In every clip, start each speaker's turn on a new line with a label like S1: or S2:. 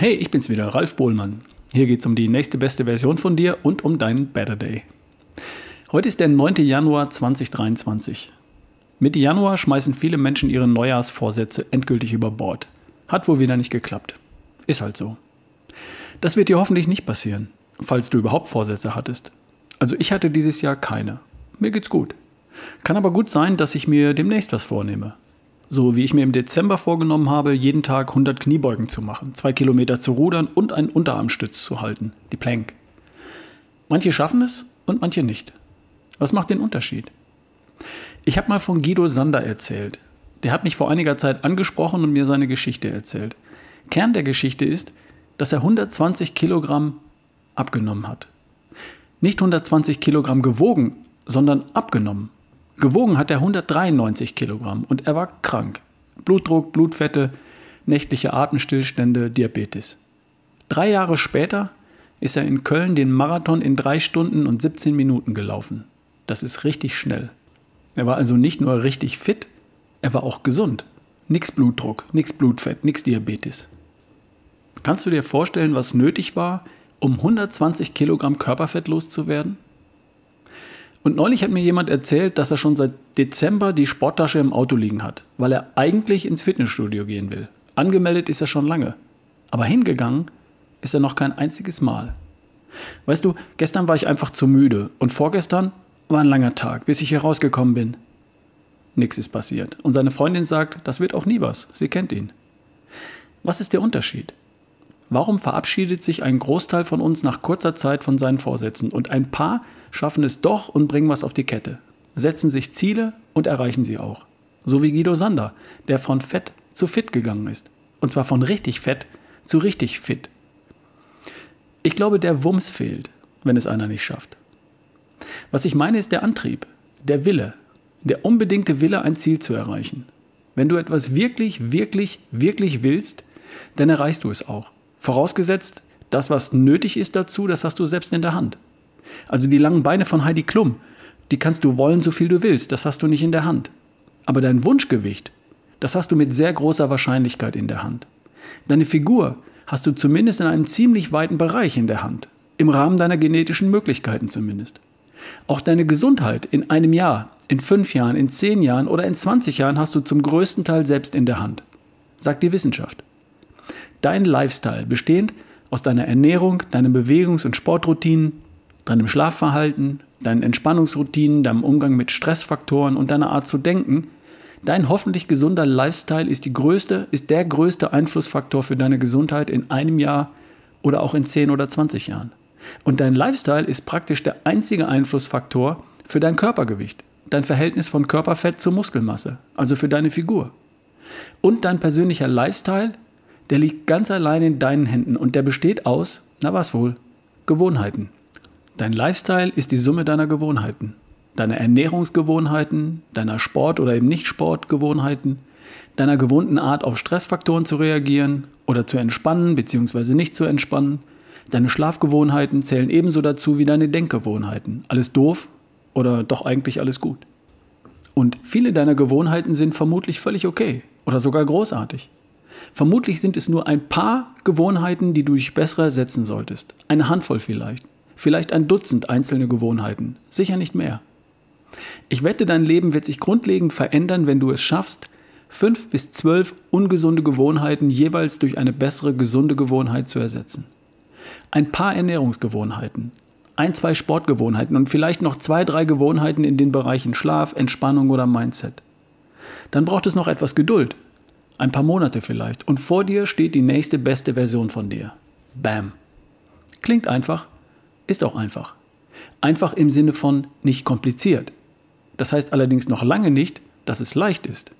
S1: Hey, ich bin's wieder, Ralf Bohlmann. Hier geht's um die nächste beste Version von dir und um deinen Better Day. Heute ist der 9. Januar 2023. Mitte Januar schmeißen viele Menschen ihre Neujahrsvorsätze endgültig über Bord. Hat wohl wieder nicht geklappt. Ist halt so. Das wird dir hoffentlich nicht passieren, falls du überhaupt Vorsätze hattest. Also ich hatte dieses Jahr keine. Mir geht's gut. Kann aber gut sein, dass ich mir demnächst was vornehme. So wie ich mir im Dezember vorgenommen habe, jeden Tag 100 Kniebeugen zu machen, zwei Kilometer zu rudern und einen Unterarmstütz zu halten, die Plank. Manche schaffen es und manche nicht. Was macht den Unterschied? Ich habe mal von Guido Sander erzählt. Der hat mich vor einiger Zeit angesprochen und mir seine Geschichte erzählt. Kern der Geschichte ist, dass er 120 Kilogramm abgenommen hat. Nicht 120 Kilogramm gewogen, sondern abgenommen. Gewogen hat er 193 Kilogramm und er war krank. Blutdruck, Blutfette, nächtliche Atemstillstände, Diabetes. Drei Jahre später ist er in Köln den Marathon in drei Stunden und 17 Minuten gelaufen. Das ist richtig schnell. Er war also nicht nur richtig fit, er war auch gesund. Nix Blutdruck, nix Blutfett, nix Diabetes. Kannst du dir vorstellen, was nötig war, um 120 Kilogramm Körperfett loszuwerden? Und neulich hat mir jemand erzählt, dass er schon seit Dezember die Sporttasche im Auto liegen hat, weil er eigentlich ins Fitnessstudio gehen will. Angemeldet ist er schon lange. Aber hingegangen ist er noch kein einziges Mal. Weißt du, gestern war ich einfach zu müde und vorgestern war ein langer Tag, bis ich hier rausgekommen bin. Nichts ist passiert. Und seine Freundin sagt, das wird auch nie was. Sie kennt ihn. Was ist der Unterschied? Warum verabschiedet sich ein Großteil von uns nach kurzer Zeit von seinen Vorsätzen und ein paar schaffen es doch und bringen was auf die Kette, setzen sich Ziele und erreichen sie auch. So wie Guido Sander, der von fett zu fit gegangen ist. Und zwar von richtig fett zu richtig fit. Ich glaube, der Wumms fehlt, wenn es einer nicht schafft. Was ich meine, ist der Antrieb, der Wille, der unbedingte Wille, ein Ziel zu erreichen. Wenn du etwas wirklich, wirklich, wirklich willst, dann erreichst du es auch. Vorausgesetzt, das, was nötig ist dazu, das hast du selbst in der Hand. Also die langen Beine von Heidi Klum, die kannst du wollen, so viel du willst, das hast du nicht in der Hand. Aber dein Wunschgewicht, das hast du mit sehr großer Wahrscheinlichkeit in der Hand. Deine Figur hast du zumindest in einem ziemlich weiten Bereich in der Hand, im Rahmen deiner genetischen Möglichkeiten zumindest. Auch deine Gesundheit in einem Jahr, in fünf Jahren, in zehn Jahren oder in 20 Jahren hast du zum größten Teil selbst in der Hand, sagt die Wissenschaft. Dein Lifestyle, bestehend aus deiner Ernährung, deinen Bewegungs- und Sportroutinen, deinem Schlafverhalten, deinen Entspannungsroutinen, deinem Umgang mit Stressfaktoren und deiner Art zu denken, dein hoffentlich gesunder Lifestyle ist, die größte, ist der größte Einflussfaktor für deine Gesundheit in einem Jahr oder auch in 10 oder 20 Jahren. Und dein Lifestyle ist praktisch der einzige Einflussfaktor für dein Körpergewicht, dein Verhältnis von Körperfett zur Muskelmasse, also für deine Figur. Und dein persönlicher Lifestyle, der liegt ganz allein in deinen Händen und der besteht aus, na was wohl, Gewohnheiten. Dein Lifestyle ist die Summe deiner Gewohnheiten. Deiner Ernährungsgewohnheiten, deiner Sport- oder eben Nicht-Sportgewohnheiten, deiner gewohnten Art auf Stressfaktoren zu reagieren oder zu entspannen bzw. nicht zu entspannen. Deine Schlafgewohnheiten zählen ebenso dazu wie deine Denkgewohnheiten. Alles doof oder doch eigentlich alles gut. Und viele deiner Gewohnheiten sind vermutlich völlig okay oder sogar großartig. Vermutlich sind es nur ein paar Gewohnheiten, die du durch bessere ersetzen solltest. Eine Handvoll vielleicht vielleicht ein Dutzend einzelne Gewohnheiten, sicher nicht mehr. Ich wette, dein Leben wird sich grundlegend verändern, wenn du es schaffst, fünf bis zwölf ungesunde Gewohnheiten jeweils durch eine bessere gesunde Gewohnheit zu ersetzen. Ein paar Ernährungsgewohnheiten, ein, zwei Sportgewohnheiten und vielleicht noch zwei, drei Gewohnheiten in den Bereichen Schlaf, Entspannung oder Mindset. Dann braucht es noch etwas Geduld, ein paar Monate vielleicht, und vor dir steht die nächste beste Version von dir. Bam. Klingt einfach, ist auch einfach. Einfach im Sinne von nicht kompliziert. Das heißt allerdings noch lange nicht, dass es leicht ist.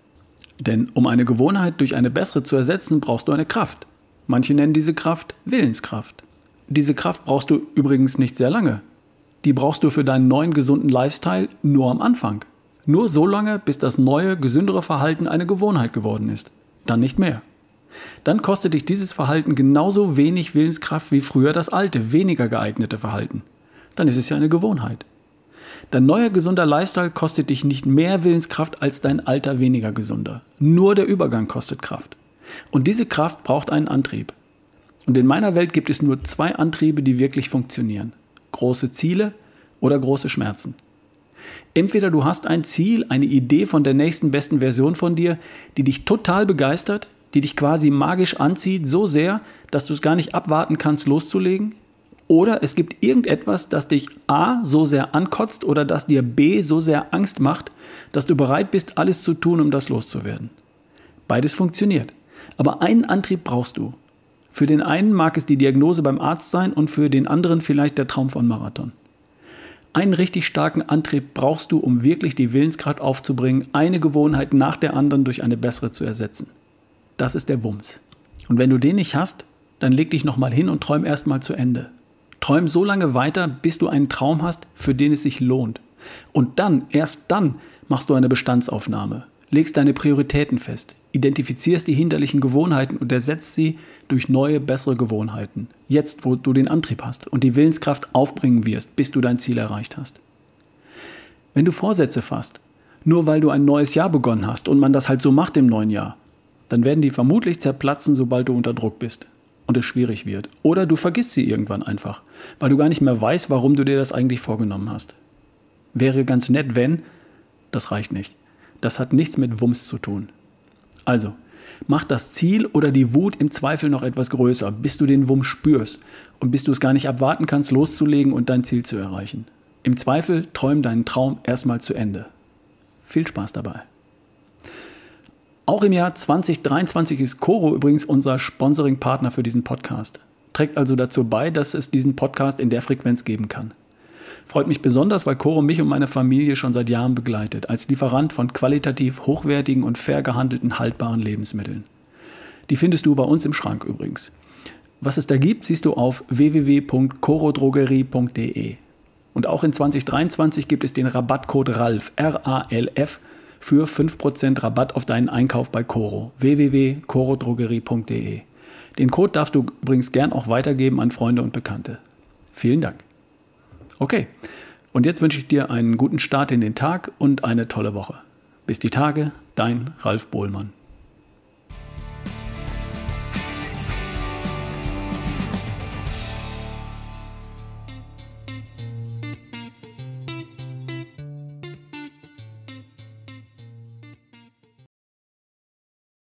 S1: Denn um eine Gewohnheit durch eine bessere zu ersetzen, brauchst du eine Kraft. Manche nennen diese Kraft Willenskraft. Diese Kraft brauchst du übrigens nicht sehr lange. Die brauchst du für deinen neuen gesunden Lifestyle nur am Anfang. Nur so lange, bis das neue, gesündere Verhalten eine Gewohnheit geworden ist. Dann nicht mehr dann kostet dich dieses Verhalten genauso wenig Willenskraft wie früher das alte, weniger geeignete Verhalten. Dann ist es ja eine Gewohnheit. Dein neuer gesunder Lifestyle kostet dich nicht mehr Willenskraft als dein alter weniger gesunder. Nur der Übergang kostet Kraft. Und diese Kraft braucht einen Antrieb. Und in meiner Welt gibt es nur zwei Antriebe, die wirklich funktionieren. Große Ziele oder große Schmerzen. Entweder du hast ein Ziel, eine Idee von der nächsten besten Version von dir, die dich total begeistert, die dich quasi magisch anzieht, so sehr, dass du es gar nicht abwarten kannst, loszulegen. Oder es gibt irgendetwas, das dich A so sehr ankotzt oder das dir B so sehr Angst macht, dass du bereit bist, alles zu tun, um das loszuwerden. Beides funktioniert. Aber einen Antrieb brauchst du. Für den einen mag es die Diagnose beim Arzt sein und für den anderen vielleicht der Traum von Marathon. Einen richtig starken Antrieb brauchst du, um wirklich die Willenskraft aufzubringen, eine Gewohnheit nach der anderen durch eine bessere zu ersetzen. Das ist der Wumms. Und wenn du den nicht hast, dann leg dich nochmal hin und träum erstmal zu Ende. Träum so lange weiter, bis du einen Traum hast, für den es sich lohnt. Und dann, erst dann, machst du eine Bestandsaufnahme legst deine Prioritäten fest, identifizierst die hinderlichen Gewohnheiten und ersetzt sie durch neue, bessere Gewohnheiten. Jetzt, wo du den Antrieb hast und die Willenskraft aufbringen wirst, bis du dein Ziel erreicht hast. Wenn du Vorsätze fasst, nur weil du ein neues Jahr begonnen hast und man das halt so macht im neuen Jahr, dann werden die vermutlich zerplatzen, sobald du unter Druck bist und es schwierig wird. Oder du vergisst sie irgendwann einfach, weil du gar nicht mehr weißt, warum du dir das eigentlich vorgenommen hast. Wäre ganz nett, wenn, das reicht nicht. Das hat nichts mit Wumms zu tun. Also, mach das Ziel oder die Wut im Zweifel noch etwas größer, bis du den Wumms spürst und bis du es gar nicht abwarten kannst, loszulegen und dein Ziel zu erreichen. Im Zweifel träum deinen Traum erstmal zu Ende. Viel Spaß dabei. Auch im Jahr 2023 ist Coro übrigens unser Sponsoring-Partner für diesen Podcast. Trägt also dazu bei, dass es diesen Podcast in der Frequenz geben kann. Freut mich besonders, weil Coro mich und meine Familie schon seit Jahren begleitet, als Lieferant von qualitativ hochwertigen und fair gehandelten haltbaren Lebensmitteln. Die findest du bei uns im Schrank übrigens. Was es da gibt, siehst du auf www.corodrogerie.de. Und auch in 2023 gibt es den Rabattcode RALF, R-A-L-F, für 5% Rabatt auf deinen Einkauf bei Coro, www.corodrogerie.de. Den Code darfst du übrigens gern auch weitergeben an Freunde und Bekannte. Vielen Dank. Okay, und jetzt wünsche ich dir einen guten Start in den Tag und eine tolle Woche. Bis die Tage, dein Ralf Bohlmann.